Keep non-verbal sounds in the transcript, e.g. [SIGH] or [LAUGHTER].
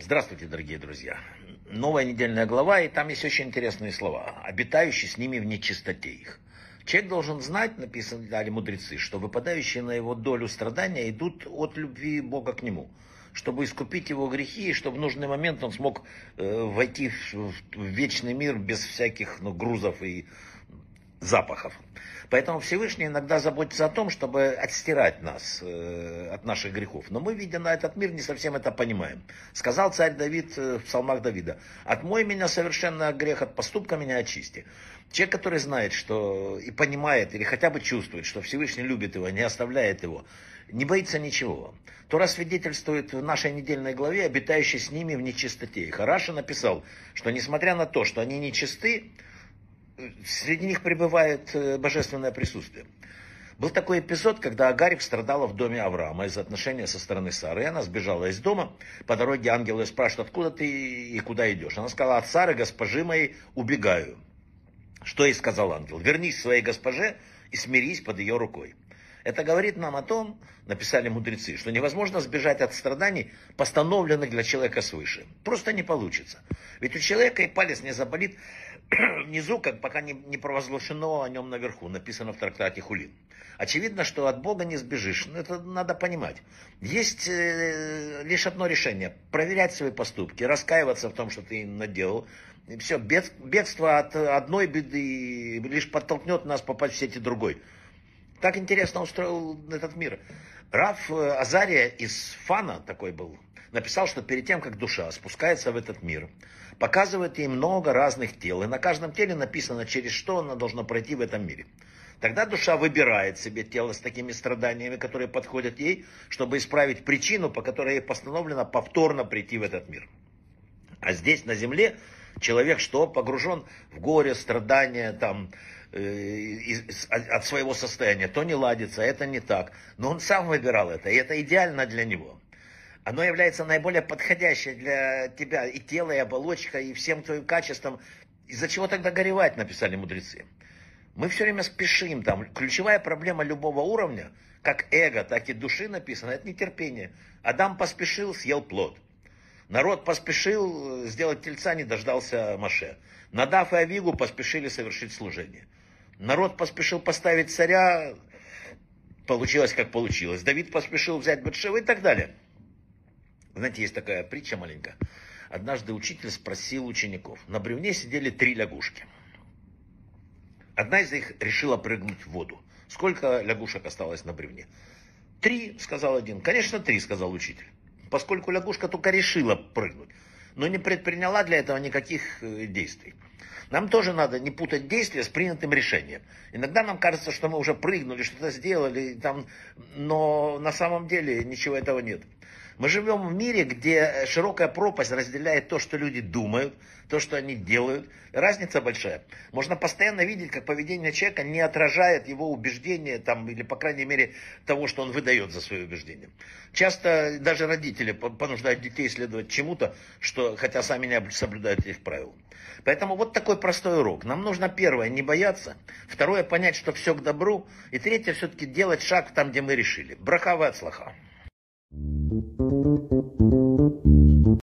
Здравствуйте, дорогие друзья. Новая недельная глава, и там есть очень интересные слова. Обитающий с ними в нечистоте их. Человек должен знать, написали мудрецы, что выпадающие на его долю страдания идут от любви Бога к нему чтобы искупить его грехи, и чтобы в нужный момент он смог э, войти в, в, в вечный мир без всяких ну, грузов и запахов. Поэтому Всевышний иногда заботится о том, чтобы отстирать нас э, от наших грехов. Но мы, видя на этот мир, не совсем это понимаем. Сказал царь Давид э, в псалмах Давида, «Отмой меня совершенно грех, от поступка меня очисти». Человек, который знает, что и понимает, или хотя бы чувствует, что Всевышний любит его, не оставляет его, не боится ничего. Тора свидетельствует в нашей недельной главе, обитающий с ними в нечистоте. И Хараша написал, что несмотря на то, что они нечисты, среди них пребывает э, божественное присутствие. Был такой эпизод, когда Агарик страдала в доме Авраама из-за отношения со стороны Сары. И она сбежала из дома. По дороге ангелы спрашивают, откуда ты и куда идешь. Она сказала, от Сары, госпожи моей, убегаю. Что ей сказал ангел? Вернись своей госпоже и смирись под ее рукой. Это говорит нам о том, написали мудрецы, что невозможно сбежать от страданий, постановленных для человека свыше. Просто не получится. Ведь у человека и палец не заболит [CLEARS THROAT] внизу, как пока не, не провозглашено о нем наверху, написано в трактате Хулин. Очевидно, что от Бога не сбежишь. Но это надо понимать. Есть э, лишь одно решение. Проверять свои поступки, раскаиваться в том, что ты наделал. И все, бед, бегство от одной беды лишь подтолкнет нас попасть в сети другой. Так интересно устроил этот мир. Раф э, Азария из Фана такой был, написал, что перед тем, как душа спускается в этот мир, показывает ей много разных тел, и на каждом теле написано, через что она должна пройти в этом мире. Тогда душа выбирает себе тело с такими страданиями, которые подходят ей, чтобы исправить причину, по которой ей постановлено повторно прийти в этот мир. А здесь, на земле, человек что? Погружен в горе, страдания, там, э, от своего состояния. То не ладится, это не так. Но он сам выбирал это, и это идеально для него оно является наиболее подходящее для тебя и тело, и оболочка, и всем твоим качествам. Из-за чего тогда горевать, написали мудрецы. Мы все время спешим там. Ключевая проблема любого уровня, как эго, так и души написано, это нетерпение. Адам поспешил, съел плод. Народ поспешил сделать тельца, не дождался Маше. Надав и Авигу поспешили совершить служение. Народ поспешил поставить царя, получилось как получилось. Давид поспешил взять Батшевы и так далее. Знаете, есть такая притча маленькая. Однажды учитель спросил учеников. На бревне сидели три лягушки. Одна из них решила прыгнуть в воду. Сколько лягушек осталось на бревне? Три, сказал один. Конечно, три, сказал учитель. Поскольку лягушка только решила прыгнуть, но не предприняла для этого никаких э, действий. Нам тоже надо не путать действия с принятым решением. Иногда нам кажется, что мы уже прыгнули, что-то сделали, там, но на самом деле ничего этого нет. Мы живем в мире, где широкая пропасть разделяет то, что люди думают, то, что они делают. Разница большая. Можно постоянно видеть, как поведение человека не отражает его убеждения, там, или, по крайней мере, того, что он выдает за свои убеждения. Часто даже родители понуждают детей следовать чему-то, что, хотя сами не соблюдают их правил. Поэтому вот такой простой урок. Нам нужно первое, не бояться. Второе, понять, что все к добру. И третье, все-таки делать шаг там, где мы решили. Брахава от слаха. Música